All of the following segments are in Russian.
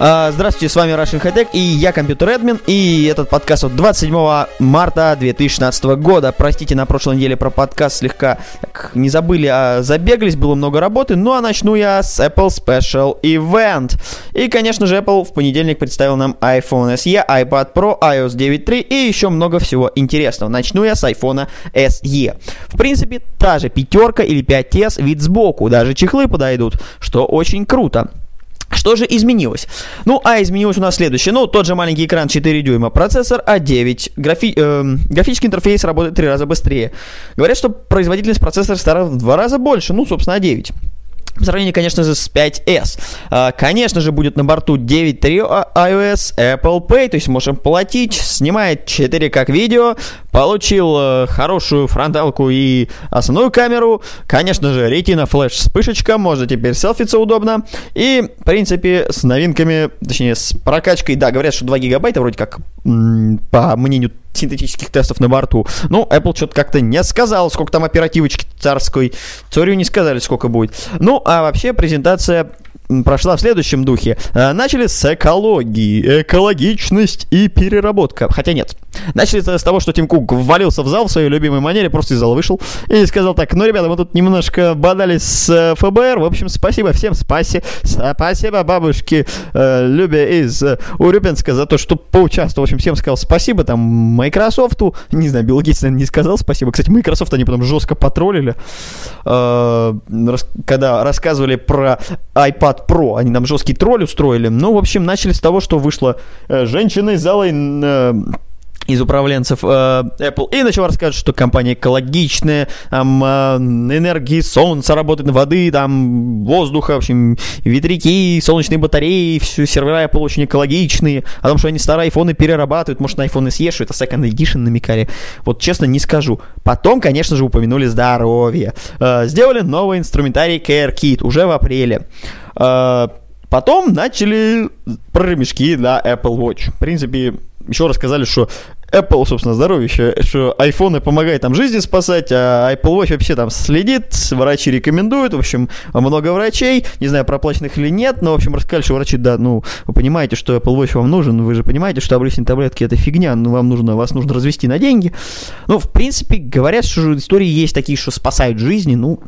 А, Здравствуйте, с вами Russian High Tech и я компьютер Эдмин, и этот подкаст от 27 марта 2016 года. Простите, на прошлой неделе про подкаст слегка не забыли, а забеглись, было много работы, ну а начну я с Apple Special Event. И, конечно же, Apple в понедельник представил нам iPhone SE, iPad Pro, iOS 9.3 и еще много всего интересного. Начну я с iPhone SE. В принципе, та же пятерка или 5s, вид сбоку, даже чехлы подойдут, что очень круто. Что же изменилось? Ну, а изменилось у нас следующее. Ну, тот же маленький экран 4 дюйма, процессор А9, графи э, графический интерфейс работает в 3 раза быстрее. Говорят, что производительность процессора стала в 2 раза больше, ну, собственно, А9. В сравнении, конечно же, с 5s. А, конечно же, будет на борту 9.3 iOS, Apple Pay, то есть можем платить, снимает 4 как видео, получил э, хорошую фронталку и основную камеру, конечно же, Retina Flash вспышечка, можно теперь селфиться удобно, и, в принципе, с новинками, точнее, с прокачкой, да, говорят, что 2 гигабайта вроде как, по мнению синтетических тестов на борту. Ну, Apple что-то как-то не сказал, сколько там оперативочки царской. Цорию не сказали, сколько будет. Ну, а вообще презентация прошла в следующем духе. А, начали с экологии, экологичность и переработка. Хотя нет. Начали с того, что Тим Кук ввалился в зал в своей любимой манере, просто из зала вышел и сказал так, ну, ребята, мы тут немножко бодались с э, ФБР, в общем, спасибо всем, спаси, спасибо бабушке э, Любе из э, Урюпинска за то, что поучаствовал, в общем, всем сказал спасибо, там, Майкрософту, не знаю, Билл Гейтс, наверное, не сказал спасибо, кстати, Microsoft они потом жестко потроллили, э, когда рассказывали про iPad Pro, они нам жесткий тролль устроили, ну, в общем, начали с того, что вышла э, женщина из зала э, из управленцев э, Apple и начал рассказывать, что компания экологичная, там э, энергии солнца работает, воды, там воздуха, в общем, ветряки, солнечные батареи, все сервера Apple очень экологичные, о том, что они старые айфоны перерабатывают, может, на iPhone съешь, это second edition намекали. Вот честно не скажу. Потом, конечно же, упомянули здоровье. Э, сделали новый инструментарий Care Kit уже в апреле. Э, Потом начали про ремешки для Apple Watch. В принципе, еще рассказали, что Apple, собственно, здоровье, что iPhone помогает там жизни спасать, а Apple Watch вообще там следит, врачи рекомендуют, в общем, много врачей, не знаю, проплаченных или нет, но, в общем, рассказали, что врачи, да, ну, вы понимаете, что Apple Watch вам нужен, вы же понимаете, что обрысень таблетки это фигня, ну, вам нужно, вас нужно развести на деньги. Ну, в принципе, говорят, что истории есть такие, что спасают жизни, ну,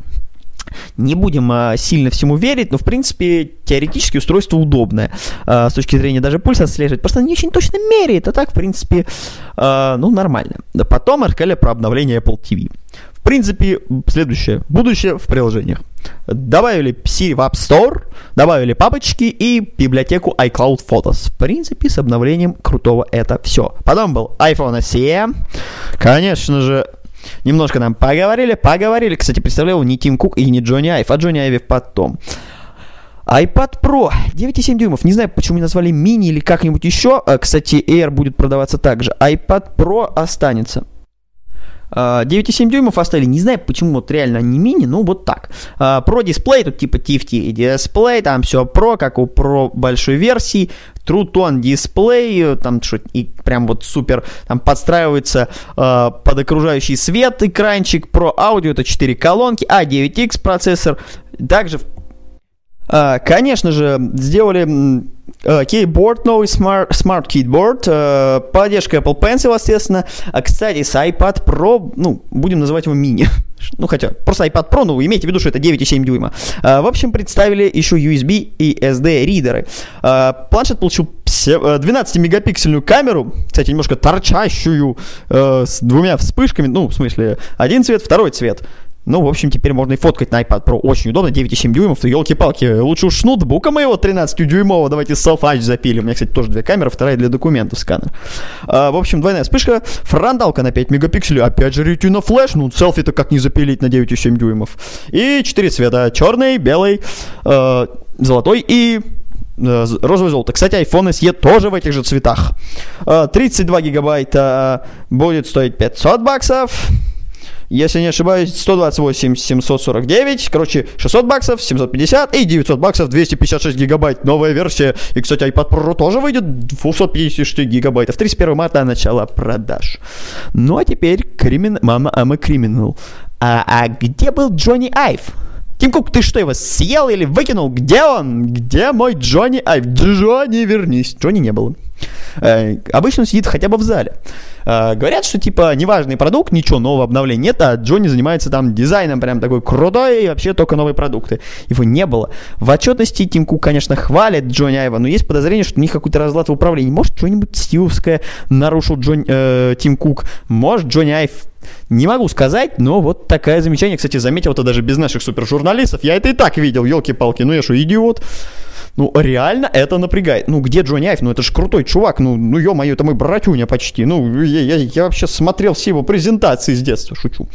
не будем а, сильно всему верить, но, в принципе, теоретически устройство удобное. А, с точки зрения даже пульса отслеживать. Просто не очень точно меряет, а так, в принципе, а, ну, нормально. Да потом рассказали про обновление Apple TV. В принципе, следующее. Будущее в приложениях. Добавили Siri в App Store, добавили папочки и библиотеку iCloud Photos. В принципе, с обновлением крутого это все. Потом был iPhone SE. Конечно же, Немножко нам поговорили, поговорили. Кстати, представлял не Тим Кук и не Джонни Айв, а Джонни Айв потом. iPad Pro 9,7 дюймов. Не знаю, почему не назвали мини или как-нибудь еще. А, кстати, Air будет продаваться также. iPad Pro останется. 9,7 дюймов оставили. Не знаю, почему вот реально не мини, ну вот так. Pro дисплей, тут типа TFT дисплей, там все Pro, как у Pro большой версии. True Tone дисплей, там что и прям вот супер, там подстраивается э, под окружающий свет экранчик. Pro Audio это 4 колонки, A9X процессор. Также Uh, конечно же, сделали uh, keyboard, новый smart, smart keyboard, поддержка Apple Pencil, естественно. А, кстати, с iPad Pro, ну, будем называть его мини. ну, хотя, просто iPad Pro, ну, имейте в виду, что это 9,7 дюйма. Uh, в общем, представили еще USB и SD ридеры. Uh, планшет получил 12-мегапиксельную камеру, кстати, немножко торчащую, uh, с двумя вспышками, ну, в смысле, один цвет, второй цвет. Ну, в общем, теперь можно и фоткать на iPad Pro. Очень удобно, 9,7 дюймов. То елки-палки, лучше уж ноутбука моего 13-дюймового. Давайте self запилим. У меня, кстати, тоже две камеры, вторая для документов сканер. А, в общем, двойная вспышка. Фронталка на 5 мегапикселей. Опять же, Retina Flash. Ну, селфи-то как не запилить на 9,7 дюймов. И 4 цвета. Черный, белый, э, золотой и э, розовое золото. Кстати, iPhone SE тоже в этих же цветах. Э, 32 гигабайта будет стоить 500 баксов. Если не ошибаюсь, 128 749, короче, 600 баксов, 750 и 900 баксов, 256 гигабайт, новая версия. И, кстати, iPad Pro тоже выйдет 256 гигабайтов. 31 марта начало продаж. Ну, а теперь кримин... Мама, а мы криминал. А, а где был Джонни Айв? Тим Кук, ты что, его съел или выкинул? Где он? Где мой Джонни Айв? Джонни, вернись. Джонни не было. Э, обычно он сидит хотя бы в зале. Э, говорят, что типа неважный продукт, ничего нового обновления нет, а Джонни занимается там дизайном прям такой крутой и вообще только новые продукты. Его не было. В отчетности Тим Кук, конечно, хвалит Джонни Айва, но есть подозрение, что у них какой-то разлад в управлении. Может, что-нибудь стиловское нарушил Джон, э, Тим Кук. Может, Джонни Айв не могу сказать, но вот такое замечание, кстати, заметил это даже без наших супержурналистов. Я это и так видел, елки-палки, ну я что, идиот? Ну, реально это напрягает. Ну, где Джонни Айв? Ну, это же крутой чувак. Ну, ну ё-моё, это мой братюня почти. Ну, я, я, я вообще смотрел все его презентации с детства, шучу.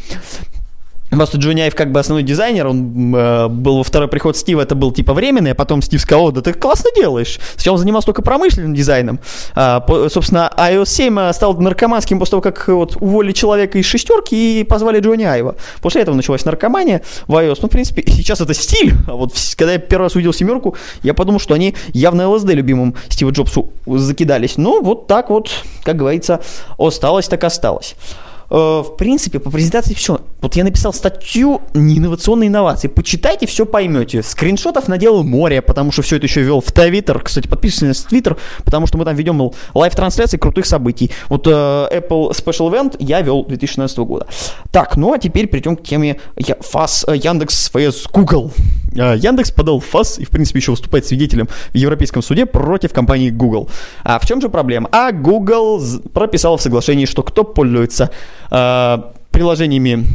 Просто Айв как бы основной дизайнер, он э, был во второй приход Стива, это был типа временный, а потом Стив сказал, «О, да ты классно делаешь. Сначала он занимался только промышленным дизайном. А, по- собственно, iOS 7 э, стал наркоманским после того, как э, вот уволили человека из шестерки и позвали Джонни Айва. После этого началась наркомания в iOS. Ну, в принципе, сейчас это стиль. А вот когда я первый раз увидел семерку, я подумал, что они явно ЛСД любимым Стива Джобсу закидались. Ну, вот так вот, как говорится, осталось так осталось. Э, в принципе, по презентации все. Вот я написал статью не инновационные инновации. Почитайте, все поймете. Скриншотов наделал море, потому что все это еще вел в Твиттер. Кстати, подписывайтесь на Твиттер, потому что мы там ведем live -трансляции крутых событий. Вот э, Apple Special Event я вел 2016 года. Так, ну а теперь перейдем к теме Я- ФАС, э, Яндекс, ФС, Google. Э, Яндекс подал ФАС и, в принципе, еще выступает свидетелем в Европейском суде против компании Google. А в чем же проблема? А Google прописал в соглашении, что кто пользуется э, приложениями,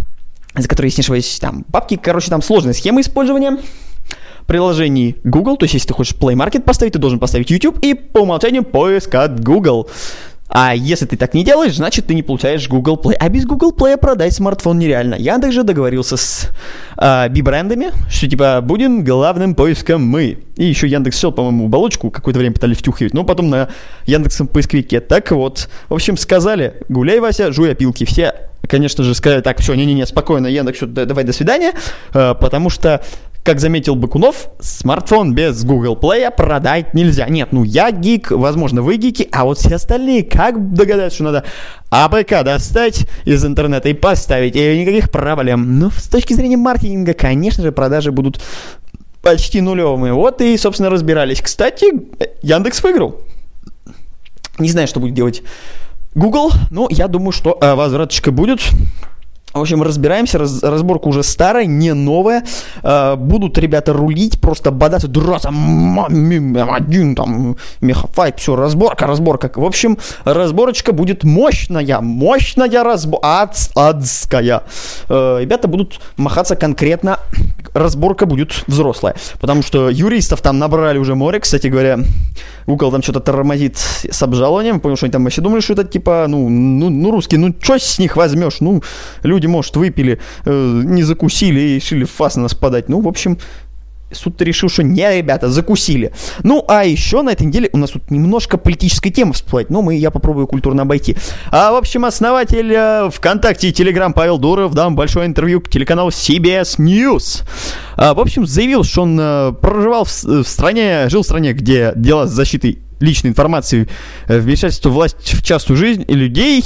за которые, ошибаюсь, там бабки, короче, там сложная схема использования приложений Google, то есть если ты хочешь Play Market поставить, ты должен поставить YouTube и по умолчанию поиск от Google. А если ты так не делаешь, значит ты не получаешь Google Play. А без Google Play продать смартфон нереально. Яндекс же договорился с а, би-брендами, что типа будем главным поиском мы. И еще Яндекс сел, по-моему, оболочку какое-то время пытались втюхивать, но потом на Яндексом поисковике. Так вот, в общем, сказали, гуляй, Вася, жуй опилки. Все, конечно же, сказали, так, все, не-не-не, спокойно, Яндекс, да- давай, до свидания, э, потому что как заметил Бакунов, смартфон без Google Play продать нельзя. Нет, ну я гик, возможно, вы гики, а вот все остальные как догадаются, что надо APK достать из интернета и поставить, и никаких проблем. Но с точки зрения маркетинга, конечно же, продажи будут почти нулевыми. Вот и, собственно, разбирались. Кстати, Яндекс выиграл. Не знаю, что будет делать Google, но я думаю, что э, возвраточка будет. В общем, разбираемся, раз- разборка уже старая, не новая. Э, будут ребята рулить, просто бодаться, драться, один там, мехафайт, все, разборка, разборка. В общем, разборочка будет мощная, мощная разборка, адская. Э, ребята будут махаться конкретно, разборка будет взрослая. Потому что юристов там набрали уже море, кстати говоря. Google там что-то тормозит с обжалованием, понял, что они там вообще думали, что это типа, ну, ну, ну русские, ну, что с них возьмешь? Ну, люди, может, выпили, э, не закусили и решили фас на нас подать. Ну, в общем, суд решил, что не, ребята, закусили. Ну, а еще на этой неделе у нас тут немножко политической темы всплывает, но мы, я попробую культурно обойти. А, в общем, основатель э, ВКонтакте и Телеграм Павел Дуров дал большое интервью к телеканалу CBS News. А, в общем, заявил, что он э, проживал в, в стране, жил в стране, где дела с защитой личной информации, э, вмешательство власти в частную жизнь и людей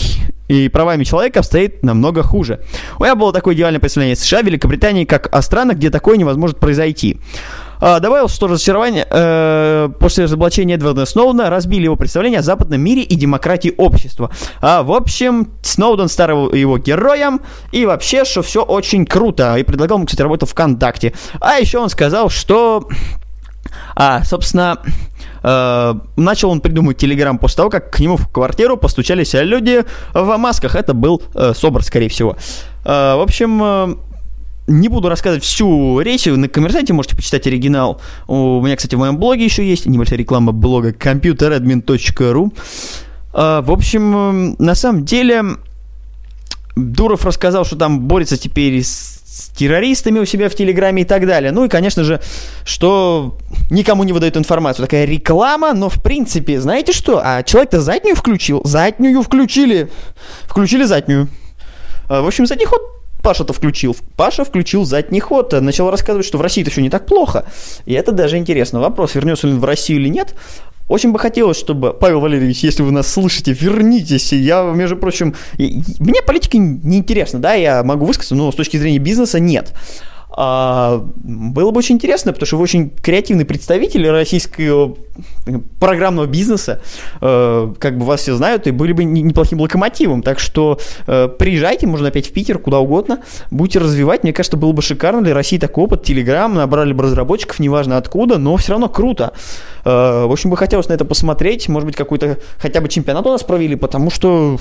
и правами человека обстоит намного хуже. У меня было такое идеальное представление США, Великобритании, как о странах, где такое не может произойти. А, добавил, что разочарование э, после разоблачения Эдварда Сноудена разбили его представление о западном мире и демократии общества. А, в общем, Сноуден стал его героем, и вообще, что все очень круто. И предлагал ему, кстати, работу ВКонтакте. А еще он сказал, что а, собственно, начал он придумывать Телеграм после того, как к нему в квартиру постучались люди в масках. Это был э, Собор, скорее всего. Э, в общем, э, не буду рассказывать всю речь, на коммерсанте можете почитать оригинал. У меня, кстати, в моем блоге еще есть небольшая реклама блога computeradmin.ru. Э, в общем, э, на самом деле, Дуров рассказал, что там борется теперь с с террористами у себя в Телеграме и так далее. Ну и, конечно же, что никому не выдают информацию. Такая реклама, но в принципе, знаете что? А человек-то заднюю включил, заднюю включили, включили заднюю. А, в общем, задний ход Паша-то включил. Паша включил задний ход, начал рассказывать, что в России это все не так плохо. И это даже интересно. Вопрос, вернется ли он в Россию или нет. Очень бы хотелось, чтобы, Павел Валерьевич, если вы нас слышите, вернитесь. Я, между прочим, мне политика не интересна, да, я могу высказаться, но с точки зрения бизнеса нет. А, было бы очень интересно, потому что вы очень креативный представитель российского программного бизнеса, э, как бы вас все знают, и были бы неплохим локомотивом. Так что э, приезжайте, можно опять в Питер, куда угодно, будете развивать. Мне кажется, было бы шикарно для России такой опыт. Телеграм, набрали бы разработчиков, неважно откуда, но все равно круто. Э, в общем, бы хотелось на это посмотреть. Может быть, какой-то хотя бы чемпионат у нас провели, потому что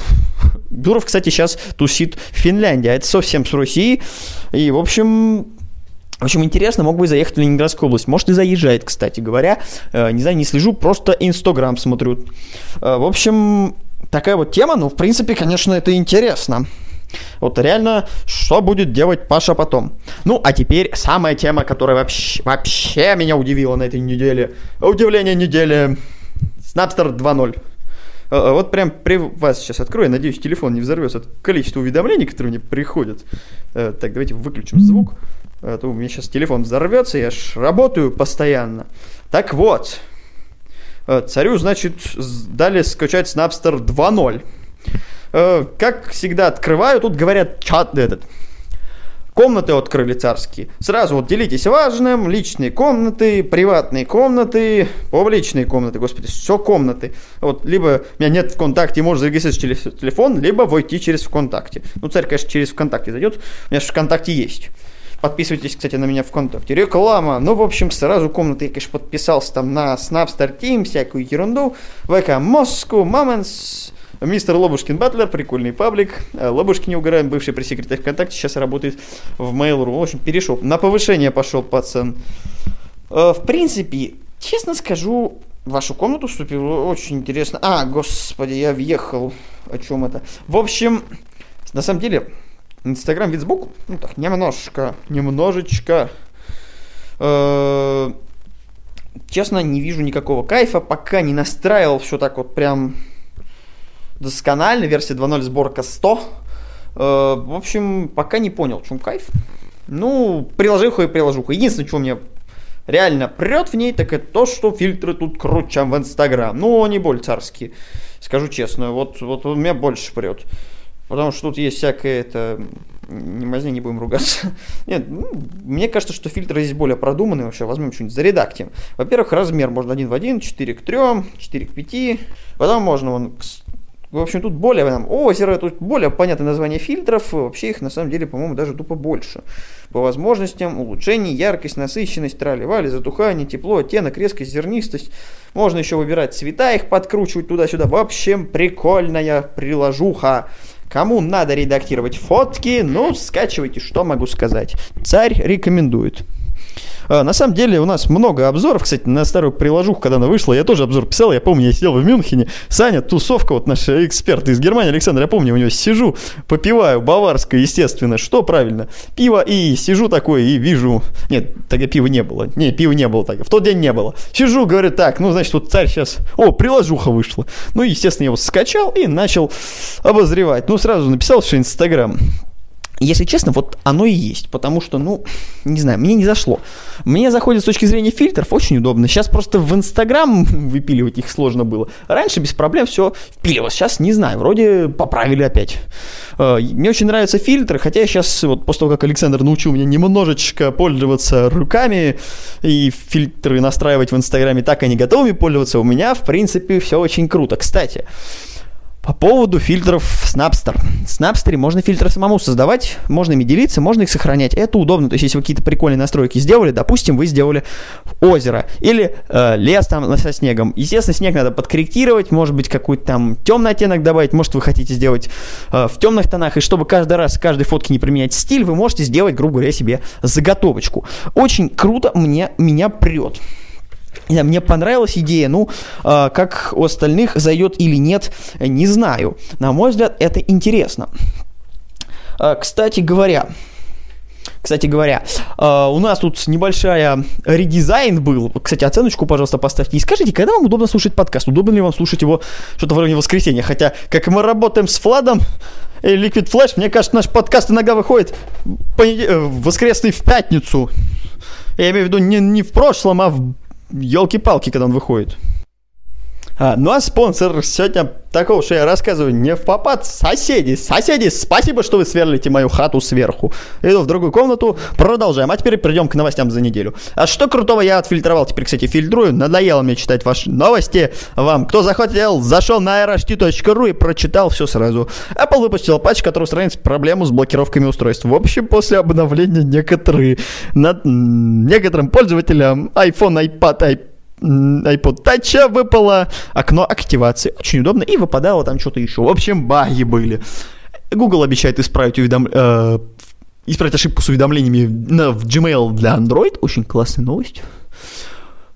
Дуров, кстати, сейчас тусит в Финляндии, а это совсем с Россией. И, в общем, в общем, интересно, мог бы заехать в Ленинградскую область. Может, и заезжает, кстати говоря. Э, не знаю, не слежу, просто Инстаграм смотрю. Э, в общем, такая вот тема, ну, в принципе, конечно, это интересно. Вот реально, что будет делать Паша потом? Ну, а теперь самая тема, которая вообще, вообще меня удивила на этой неделе. Удивление недели. Snapster 2.0. Э, вот прям при вас сейчас открою, надеюсь, телефон не взорвется от количества уведомлений, которые мне приходят. Так, давайте выключим звук. А то у меня сейчас телефон взорвется, я ж работаю постоянно. Так вот, э, царю, значит, дали скачать Snapster 2.0. Э, как всегда открываю, тут говорят чат этот. Комнаты открыли царские. Сразу вот делитесь важным, личные комнаты, приватные комнаты, публичные комнаты, господи, все комнаты. Вот, либо меня нет ВКонтакте, можно зарегистрировать через телефон, либо войти через ВКонтакте. Ну, царь, конечно, через ВКонтакте зайдет, у меня же ВКонтакте есть. Подписывайтесь, кстати, на меня ВКонтакте. Реклама. Ну, в общем, сразу комнаты я, конечно, подписался там на Snapstar Team, всякую ерунду. ВК Москву, Мамонс, Мистер Лобушкин Батлер, прикольный паблик. Э, Лобушкин не угораем, бывший пресс-секретарь ВКонтакте, сейчас работает в Mail.ru. В общем, перешел. На повышение пошел пацан. Э, в принципе, честно скажу, в вашу комнату вступил очень интересно. А, господи, я въехал. О чем это? В общем, на самом деле, Инстаграм сбоку, ну так, немножко, немножечко. Э, честно, не вижу никакого кайфа, пока не настраивал все так вот прям досконально, версия 2.0 сборка 100. Э, в общем, пока не понял, в чем кайф. Ну, приложуха и приложуха. Единственное, что мне реально прет в ней, так это то, что фильтры тут круче, чем в Инстаграм. Ну, они более царские, скажу честно. Вот, вот у меня больше прет. Потому что тут есть всякое это... Не мазни, не будем ругаться. Нет, ну, мне кажется, что фильтры здесь более продуманные вообще. Возьмем что-нибудь заредактим. Во-первых, размер можно один в один, 4 к 3, 4 к 5. Потом можно вон в общем, тут более там, озеро, тут более понятное название фильтров, вообще их на самом деле, по-моему, даже тупо больше. По возможностям, улучшение, яркость, насыщенность, трали-вали, затухание, тепло, оттенок, резкость, зернистость. Можно еще выбирать цвета, их подкручивать туда-сюда. В общем, прикольная приложуха. Кому надо редактировать фотки, ну, скачивайте, что могу сказать. Царь рекомендует. А, на самом деле у нас много обзоров, кстати, на старую приложуху, когда она вышла, я тоже обзор писал, я помню, я сидел в Мюнхене, Саня, тусовка, вот наш эксперт из Германии, Александр, я помню, у него сижу, попиваю, баварское, естественно, что правильно, пиво, и сижу такой, и вижу, нет, тогда пива не было, не, пива не было тогда, в тот день не было, сижу, говорю, так, ну, значит, вот царь сейчас, о, приложуха вышла, ну, естественно, я его скачал и начал обозревать, ну, сразу написал, что Инстаграм, если честно, вот оно и есть, потому что, ну, не знаю, мне не зашло. Мне заходит с точки зрения фильтров очень удобно. Сейчас просто в Инстаграм выпиливать их сложно было. Раньше без проблем все впиливалось. Сейчас не знаю, вроде поправили опять. Э, мне очень нравятся фильтры, хотя я сейчас, вот после того, как Александр научил меня немножечко пользоваться руками и фильтры настраивать в Инстаграме так, они готовы пользоваться, у меня, в принципе, все очень круто. Кстати, по поводу фильтров в Snapster. В Snapster можно фильтры самому создавать, можно ими делиться, можно их сохранять. Это удобно. То есть, если вы какие-то прикольные настройки сделали, допустим, вы сделали озеро или э, лес там со снегом. Естественно, снег надо подкорректировать, может быть, какой-то там темный оттенок добавить, может, вы хотите сделать э, в темных тонах. И чтобы каждый раз, каждой фотке не применять стиль, вы можете сделать, грубо говоря, себе заготовочку. Очень круто, мне, меня прет. Мне понравилась идея, ну, э, как у остальных зайдет или нет, не знаю. На мой взгляд, это интересно. Э, кстати говоря, Кстати говоря, э, у нас тут небольшая редизайн был. Кстати, оценочку, пожалуйста, поставьте. И скажите, когда вам удобно слушать подкаст? Удобно ли вам слушать его что-то в районе воскресенья? Хотя, как мы работаем с Владом, и Liquid Flash, мне кажется, наш подкаст иногда выходит понед... Э, воскресный в пятницу. Я имею в виду не, не в прошлом, а в елки-палки, когда он выходит. А, ну а спонсор сегодня такого, что я рассказываю не в попад. Соседи, соседи, спасибо, что вы сверлите мою хату сверху. Иду в другую комнату, продолжаем. А теперь перейдем к новостям за неделю. А что крутого я отфильтровал, теперь, кстати, фильтрую. Надоело мне читать ваши новости. Вам, кто захотел, зашел на rht.ru и прочитал все сразу. Apple выпустил патч, который устраняет проблему с блокировками устройств. В общем, после обновления некоторые, над, некоторым пользователям iPhone, iPad, iPad iPod Touch выпало окно активации. Очень удобно. И выпадало там что-то еще. В общем, баги были. Google обещает исправить, уведом... э, исправить ошибку с уведомлениями на, в Gmail для Android. Очень классная новость.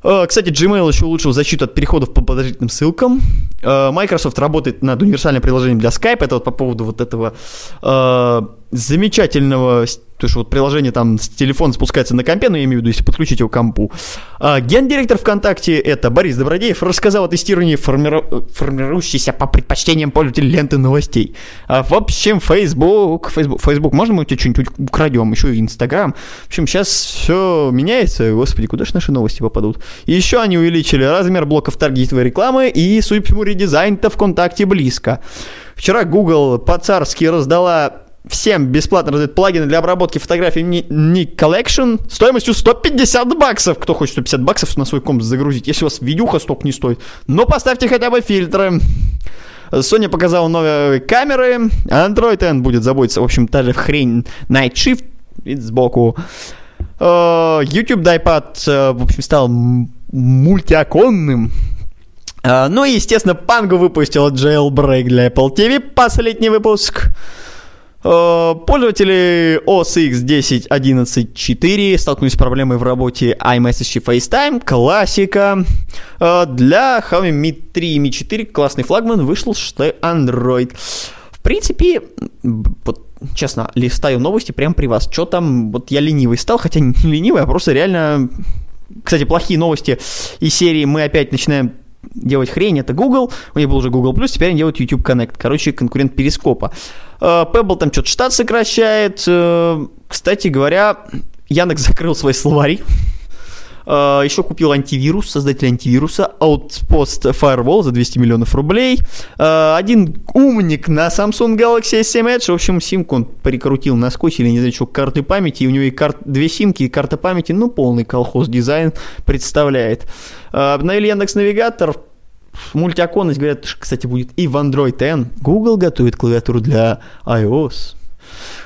Э, кстати, Gmail еще улучшил защиту от переходов по подозрительным ссылкам. Э, Microsoft работает над универсальным приложением для Skype. Это вот по поводу вот этого э, замечательного то есть вот приложение там с телефона спускается на компе, но я имею в виду, если подключить его к компу. А, гендиректор ВКонтакте, это Борис Добродеев, рассказал о тестировании формиру... формирующейся по предпочтениям пользователей ленты новостей. А, в общем, Facebook, Facebook, Facebook, можно мы у тебя что-нибудь украдем, еще и Инстаграм. В общем, сейчас все меняется, господи, куда же наши новости попадут? И еще они увеличили размер блоков таргетовой рекламы и, судя по всему, редизайн-то ВКонтакте близко. Вчера Google по-царски раздала всем бесплатно раздают плагины для обработки фотографий Nick Collection стоимостью 150 баксов. Кто хочет 150 баксов на свой комп загрузить, если у вас видюха столько не стоит. Но поставьте хотя бы фильтры. Sony показала новые камеры. Android N будет заботиться, в общем, та же хрень Night Shift. Вид сбоку. Uh, YouTube Dipad, uh, в общем, стал мультиоконным. Uh, ну и, естественно, Pango выпустила jailbreak для Apple TV, последний выпуск. Э, пользователи OS X 10.11.4 столкнулись с проблемой в работе iMessage и FaceTime. Классика. Э, для Xiaomi Mi 3 и Mi 4 классный флагман вышел что Android. В принципе, вот честно, листаю новости прямо при вас. Что там, вот я ленивый стал, хотя не ленивый, а просто реально... Кстати, плохие новости из серии мы опять начинаем делать хрень, это Google, у них был уже Google+, теперь они делают YouTube Connect, короче, конкурент Перископа. Э, Pebble там что-то штат сокращает. Э, кстати говоря, Яндекс закрыл свой словарь. Uh, еще купил антивирус, создатель антивируса, Outpost Firewall за 200 миллионов рублей. Uh, один умник на Samsung Galaxy S7 Edge, в общем, симку он прикрутил на скотч или не знаю что, карты памяти, и у него и кар... две симки, и карта памяти, ну, полный колхоз дизайн представляет. Uh, обновили Яндекс Навигатор, Мультиоконность, говорят, кстати, будет и в Android N. Google готовит клавиатуру для iOS.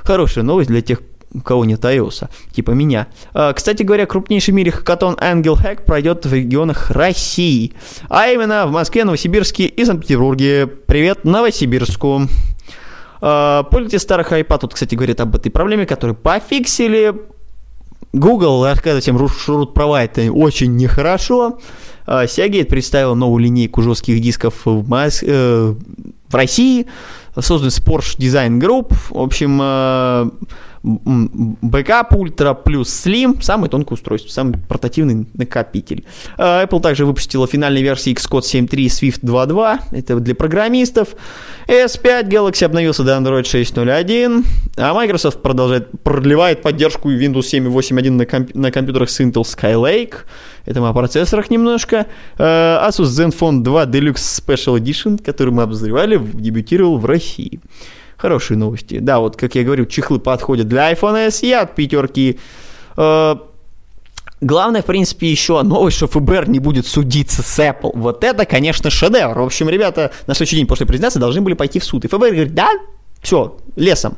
Хорошая новость для тех, кого нет iOS, типа меня. А, кстати говоря, крупнейший в мире хакатон Angel Hack пройдет в регионах России. А именно в Москве, Новосибирске и Санкт-Петербурге. Привет Новосибирску. А, пользователи старых iPad тут, кстати, говорят об этой проблеме, которую пофиксили. Google рассказывает всем root права это очень нехорошо. А, Seagate представила новую линейку жестких дисков в, Мос... э, в России, создан Porsche Design Group, в общем, Backup Ultra плюс Slim, самое тонкое устройство, самый портативный накопитель. А, Apple также выпустила финальные версии Xcode 7.3 Swift 2.2, это для программистов. S5 Galaxy обновился до Android 6.0.1, а Microsoft продолжает, продлевает поддержку Windows 7.8.1 на, комп- на компьютерах с Intel Skylake. Это мы о процессорах немножко. А, Asus Zenfone 2 Deluxe Special Edition, который мы обозревали, дебютировал в России. Хорошие новости. Да, вот, как я говорю, чехлы подходят для iPhone SE от пятерки. Э, главное, в принципе, еще новость, что ФБР не будет судиться с Apple. Вот это, конечно, шедевр. В общем, ребята на следующий день после презентации должны были пойти в суд. И ФБР говорит, да, все, лесом.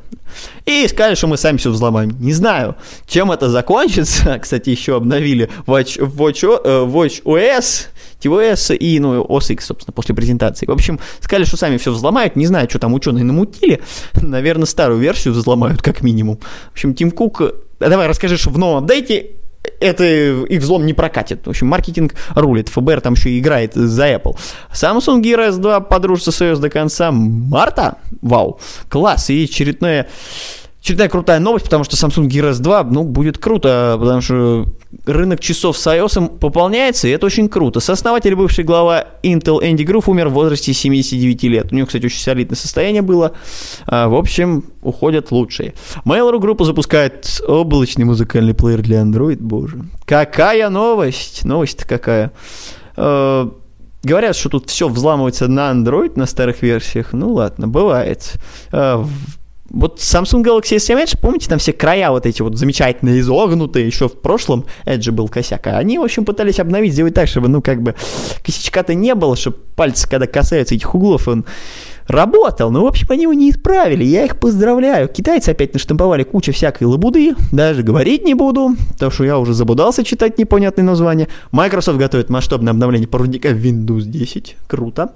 И сказали, что мы сами все взломаем. Не знаю, чем это закончится. Кстати, еще обновили Watch, Watch, э, Watch OS TVS и, ну, OS X, собственно, после презентации. В общем, сказали, что сами все взломают, не знаю, что там ученые намутили, наверное, старую версию взломают, как минимум. В общем, Тим Кук, э, давай расскажи, что в новом апдейте это их взлом не прокатит. В общем, маркетинг рулит. ФБР там еще играет за Apple. Samsung Gear S2 подружится с iOS до конца марта. Вау, класс. И очередное очередная крутая новость, потому что Samsung Gear S2, ну, будет круто, потому что рынок часов с iOS пополняется, и это очень круто. Сооснователь, бывший глава Intel Энди Грув умер в возрасте 79 лет. У него, кстати, очень солидное состояние было. А, в общем, уходят лучшие. Mail.ru группа запускает облачный музыкальный плеер для Android, боже. Какая новость! Новость-то какая. А, говорят, что тут все взламывается на Android, на старых версиях. Ну ладно, бывает. Вот Samsung Galaxy S7 Edge, помните, там все края вот эти вот замечательно изогнутые, еще в прошлом Edge был косяк, а они, в общем, пытались обновить, сделать так, чтобы, ну, как бы, косячка-то не было, чтобы пальцы, когда касаются этих углов, он работал, но, в общем, они его не исправили, я их поздравляю. Китайцы опять наштамповали кучу всякой лабуды, даже говорить не буду, потому что я уже забудался читать непонятные названия. Microsoft готовит масштабное обновление проводника Windows 10, круто.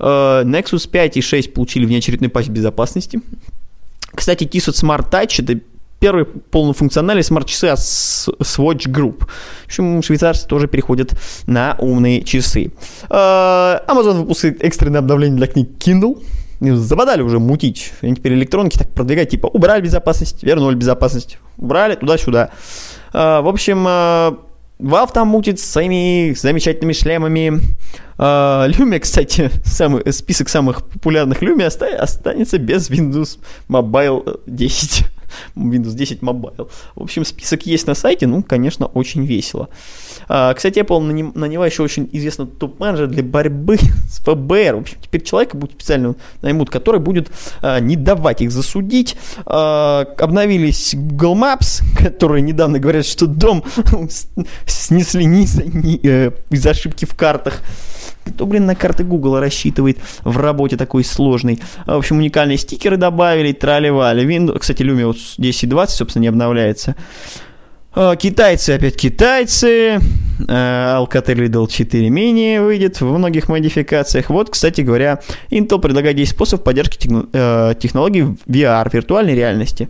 Uh, Nexus 5 и 6 получили внеочередной патч безопасности. Кстати, Tissot Smart Touch это первый полнофункциональный смарт-часы от Swatch Group. В общем, швейцарцы тоже переходят на умные часы. А, Amazon выпускает экстренное обновление для книг Kindle. Забодали уже мутить. Они теперь электронки так продвигать, типа убрали безопасность, вернули безопасность. Убрали туда-сюда. А, в общем, а, Valve там мутит своими замечательными шлемами. Lumia, кстати, самый, список самых популярных Lumia останется без Windows Mobile 10. Windows 10 Mobile. В общем, список есть на сайте, ну, конечно, очень весело. А, кстати, Apple наняла еще очень известный топ-менеджер для борьбы с ФБР. В общем, теперь человека будет специально наймут, который будет а, не давать их засудить. А, обновились Google Maps, которые недавно говорят, что дом снесли не из-за, э, ошибки в картах. Кто, блин, на карты Google рассчитывает в работе такой сложной? В общем, уникальные стикеры добавили, тролливали. Windows, кстати, Lumia вот 10.20, собственно, не обновляется. А, китайцы опять китайцы. А, Alcatel Lidl 4 mini выйдет в многих модификациях. Вот, кстати говоря, Intel предлагает 10 способов поддержки э, технологий VR, виртуальной реальности.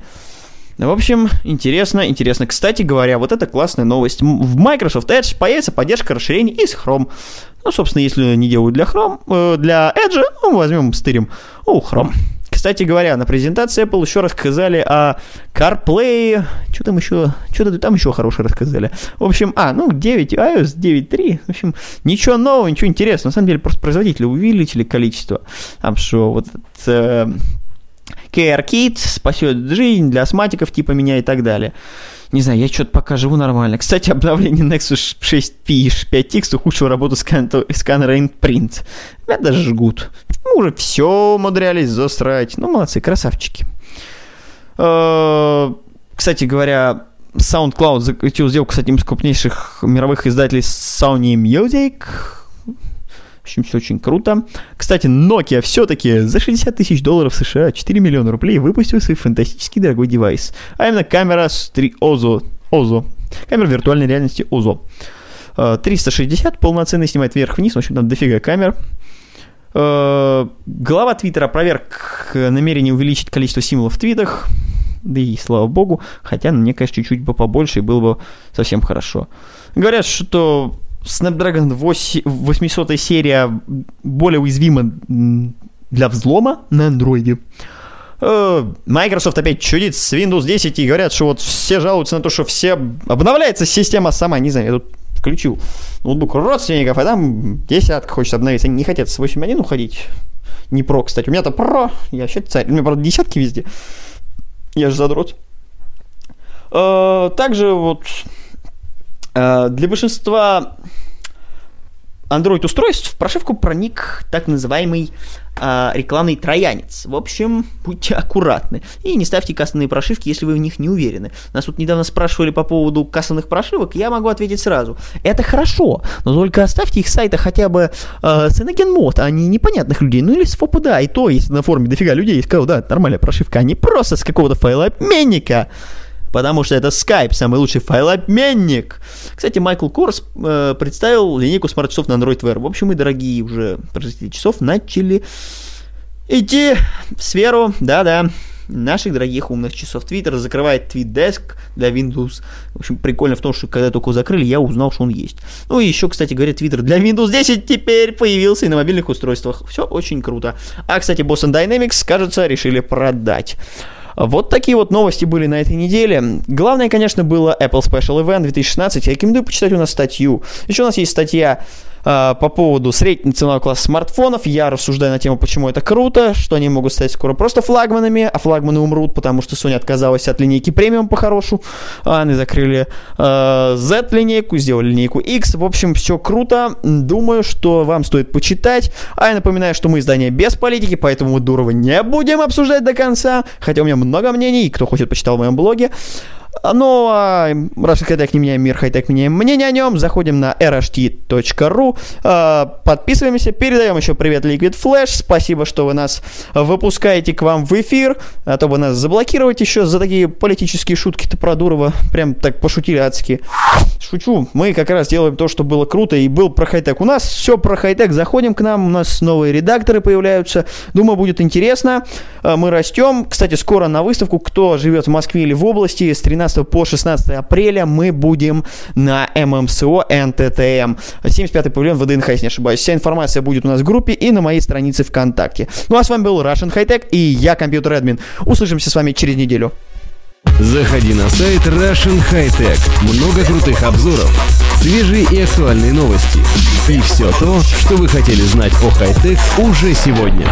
В общем, интересно, интересно. Кстати говоря, вот это классная новость. В Microsoft Edge появится поддержка расширений из Chrome. Ну, собственно, если не делают для Chrome, э, для Edge, ну, возьмем, стырим у Chrome. Кстати говоря, на презентации Apple еще рассказали о CarPlay. Что там еще? Что-то там еще хорошее рассказали. В общем, а, ну, 9, iOS 9.3. В общем, ничего нового, ничего интересного. На самом деле, просто производители увеличили количество. Там что, вот э, Care спасет жизнь для астматиков типа меня и так далее. Не знаю, я что-то пока живу нормально. Кстати, обновление Nexus 6P и 5X ухудшило работу сканера InPrint. Меня даже жгут. Мы уже все умудрялись засрать. Ну, молодцы, красавчики. Э, кстати говоря, SoundCloud заключил сделку с одним из крупнейших мировых издателей Sony Music общем, все очень круто. Кстати, Nokia все-таки за 60 тысяч долларов США, 4 миллиона рублей, выпустил свой фантастический дорогой девайс. А именно камера 3 OZO. OZO. Камера виртуальной реальности OZO. 360 э, полноценный, снимает вверх-вниз, в общем, там дофига камер. Э, глава Твиттера проверк намерение увеличить количество символов в твитах. Да и слава богу. Хотя мне, конечно, чуть-чуть бы побольше и было бы совсем хорошо. Говорят, что Snapdragon 8, 800 серия более уязвима для взлома на андроиде. Э, Microsoft опять чудит с Windows 10 и говорят, что вот все жалуются на то, что все обновляется система сама. Не знаю, я тут включил ноутбук родственников, а там десятка хочет обновиться. Они не хотят с 8.1 уходить. Не про, кстати. У меня-то про. Я вообще царь. У меня, правда, десятки везде. Я же задрот. Э, также вот Э, для большинства Android-устройств в прошивку проник так называемый э, рекламный троянец. В общем, будьте аккуратны. И не ставьте кастомные прошивки, если вы в них не уверены. Нас тут недавно спрашивали по поводу кастомных прошивок, я могу ответить сразу. Это хорошо, но только оставьте их сайта хотя бы э, с Mod, а не непонятных людей. Ну или с FOPDA, и то, если на форуме дофига людей сказал, да, нормальная прошивка, а не просто с какого-то файла обменника потому что это Skype, самый лучший файлообменник. Кстати, Майкл Корс э, представил линейку смарт-часов на Android Wear. В общем, мы, дорогие уже производители часов, начали идти в сферу, да-да, наших дорогих умных часов. Twitter закрывает TweetDesk для Windows. В общем, прикольно в том, что когда только закрыли, я узнал, что он есть. Ну и еще, кстати говоря, Twitter для Windows 10 теперь появился и на мобильных устройствах. Все очень круто. А, кстати, Boston Dynamics, кажется, решили продать. Вот такие вот новости были на этой неделе. Главное, конечно, было Apple Special Event 2016. Я рекомендую почитать у нас статью. Еще у нас есть статья по поводу среднего ценового класса смартфонов. Я рассуждаю на тему, почему это круто, что они могут стать скоро просто флагманами, а флагманы умрут, потому что Sony отказалась от линейки премиум по-хорошему. А они закрыли э, Z-линейку, сделали линейку X. В общем, все круто. Думаю, что вам стоит почитать. А я напоминаю, что мы издание без политики, поэтому мы Дурова не будем обсуждать до конца. Хотя у меня много мнений, кто хочет, почитал в моем блоге. Ну, а Russian Hightech не меняем мир, хай-тек меняем мнение о нем. Заходим на rht.ru, а, подписываемся, передаем еще привет Liquid Flash. Спасибо, что вы нас выпускаете к вам в эфир, а то бы нас заблокировать еще за такие политические шутки-то про Дурова. Прям так пошутили адски. Шучу, мы как раз делаем то, что было круто и был про хай-тек. У нас все про хай-тек, заходим к нам, у нас новые редакторы появляются. Думаю, будет интересно. А, мы растем. Кстати, скоро на выставку, кто живет в Москве или в области, с 13 13 по 16 апреля мы будем на ММСО НТТМ. 75-й павильон ВДНХ, если не ошибаюсь. Вся информация будет у нас в группе и на моей странице ВКонтакте. Ну а с вами был Russian High Tech и я, компьютер админ. Услышимся с вами через неделю. Заходи на сайт Russian High Tech. Много крутых обзоров, свежие и актуальные новости. И все то, что вы хотели знать о хай-тек уже сегодня.